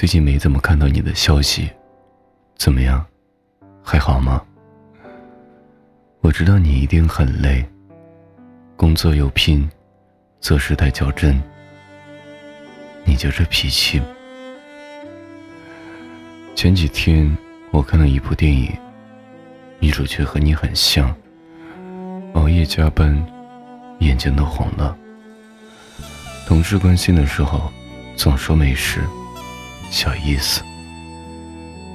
最近没怎么看到你的消息，怎么样？还好吗？我知道你一定很累，工作又拼，做事太较真。你就这脾气？前几天我看了一部电影，女主角和你很像，熬夜加班，眼睛都红了。同事关心的时候，总说没事，小意思，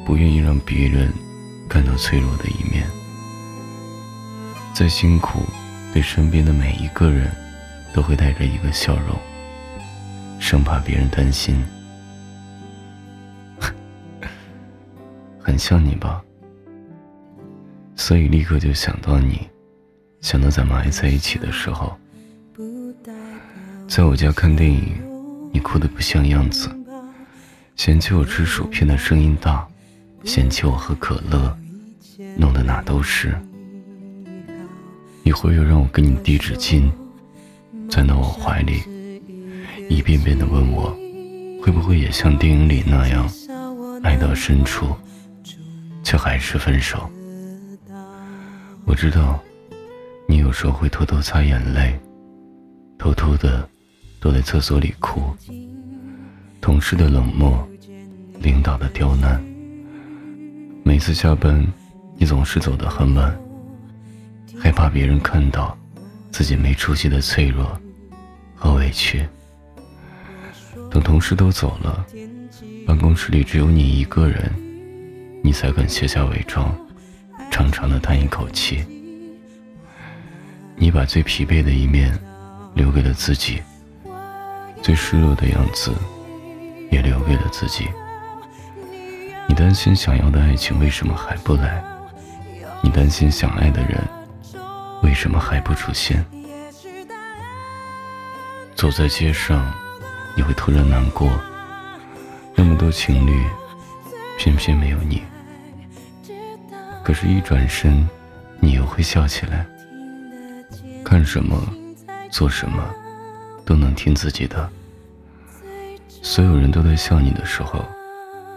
不愿意让别人看到脆弱的一面。再辛苦，对身边的每一个人，都会带着一个笑容。生怕别人担心，很像你吧？所以立刻就想到你，想到咱们还在一起的时候，在我家看电影，你哭得不像样子，嫌弃我吃薯片的声音大，嫌弃我喝可乐，弄得哪都是。一会儿又让我给你递纸巾，钻到我怀里。一遍遍的问我，会不会也像电影里那样，爱到深处，却还是分手？我知道，你有时候会偷偷擦眼泪，偷偷的躲在厕所里哭。同事的冷漠，领导的刁难，每次下班，你总是走得很晚，害怕别人看到自己没出息的脆弱和委屈。等同事都走了，办公室里只有你一个人，你才敢卸下伪装，长长的叹一口气。你把最疲惫的一面留给了自己，最失落的样子也留给了自己。你担心想要的爱情为什么还不来？你担心想爱的人为什么还不出现？走在街上。你会突然难过，那么多情侣，偏偏没有你。可是，一转身，你又会笑起来。看什么，做什么，都能听自己的。所有人都在笑你的时候，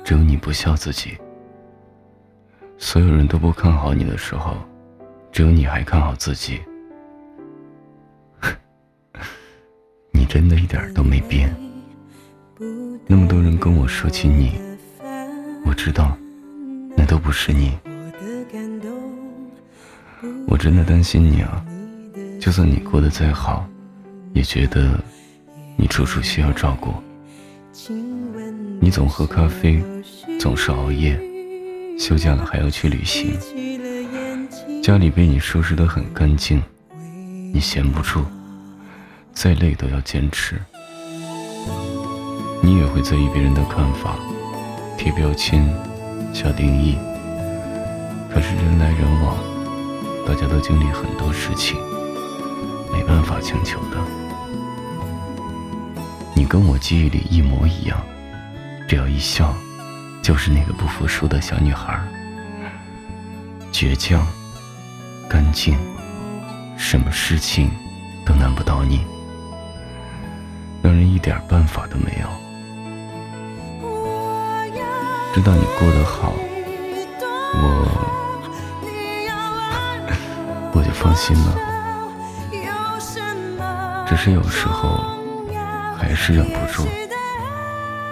只有你不笑自己。所有人都不看好你的时候，只有你还看好自己。你真的一点都没变。那么多人跟我说起你，我知道，那都不是你。我真的担心你啊！就算你过得再好，也觉得你处处需要照顾。你总喝咖啡，总是熬夜，休假了还要去旅行，家里被你收拾得很干净，你闲不住，再累都要坚持。你也会在意别人的看法，贴标签，下定义。可是人来人往，大家都经历很多事情，没办法强求的。你跟我记忆里一模一样，只要一笑，就是那个不服输的小女孩。倔强，干净，什么事情都难不倒你，让人一点办法都没有。知道你过得好，我 我就放心了。只是有时候还是忍不住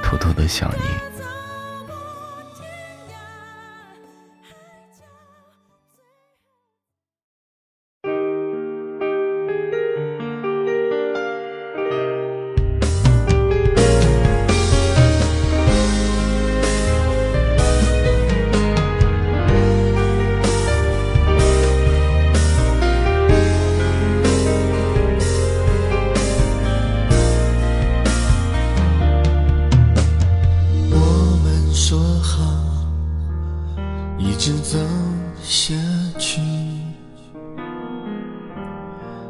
偷偷的想你。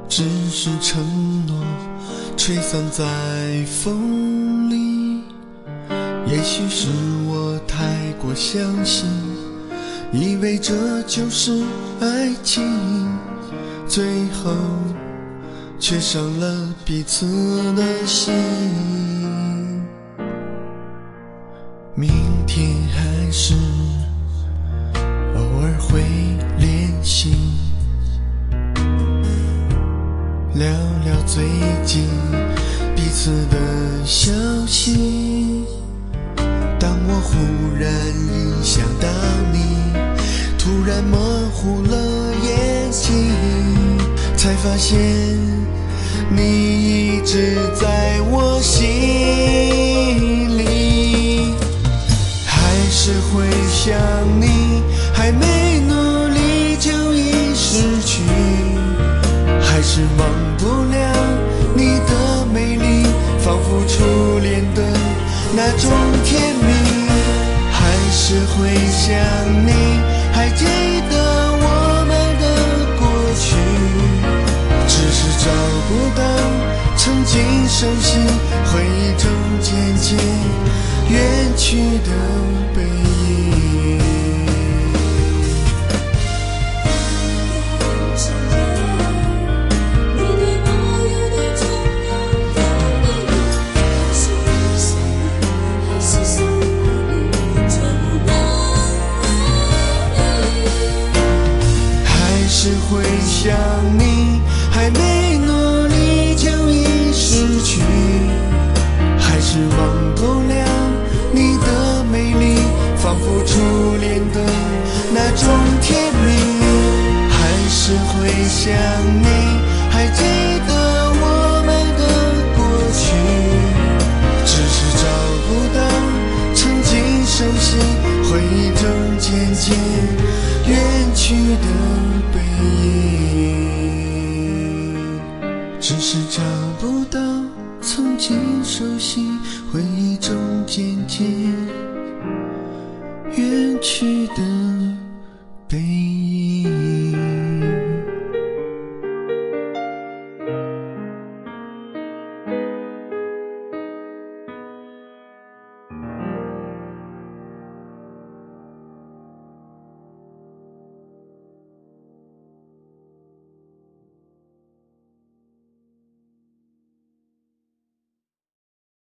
只是承诺吹散在风里，也许是我太过相信，以为这就是爱情，最后却伤了彼此的心。明聊聊最近彼此的消息。当我忽然一想到你，突然模糊了眼睛，才发现你一直在我心里。还是会想你，还没是忘不了你的美丽，仿佛初恋的那种甜蜜。还是会想你，仿佛初恋的那种甜蜜。还是会想你，还记得我们的过去，只是找不到曾经熟悉，回忆中渐渐远去的背影，只是找不到曾经熟悉，回忆中渐渐远去的背影。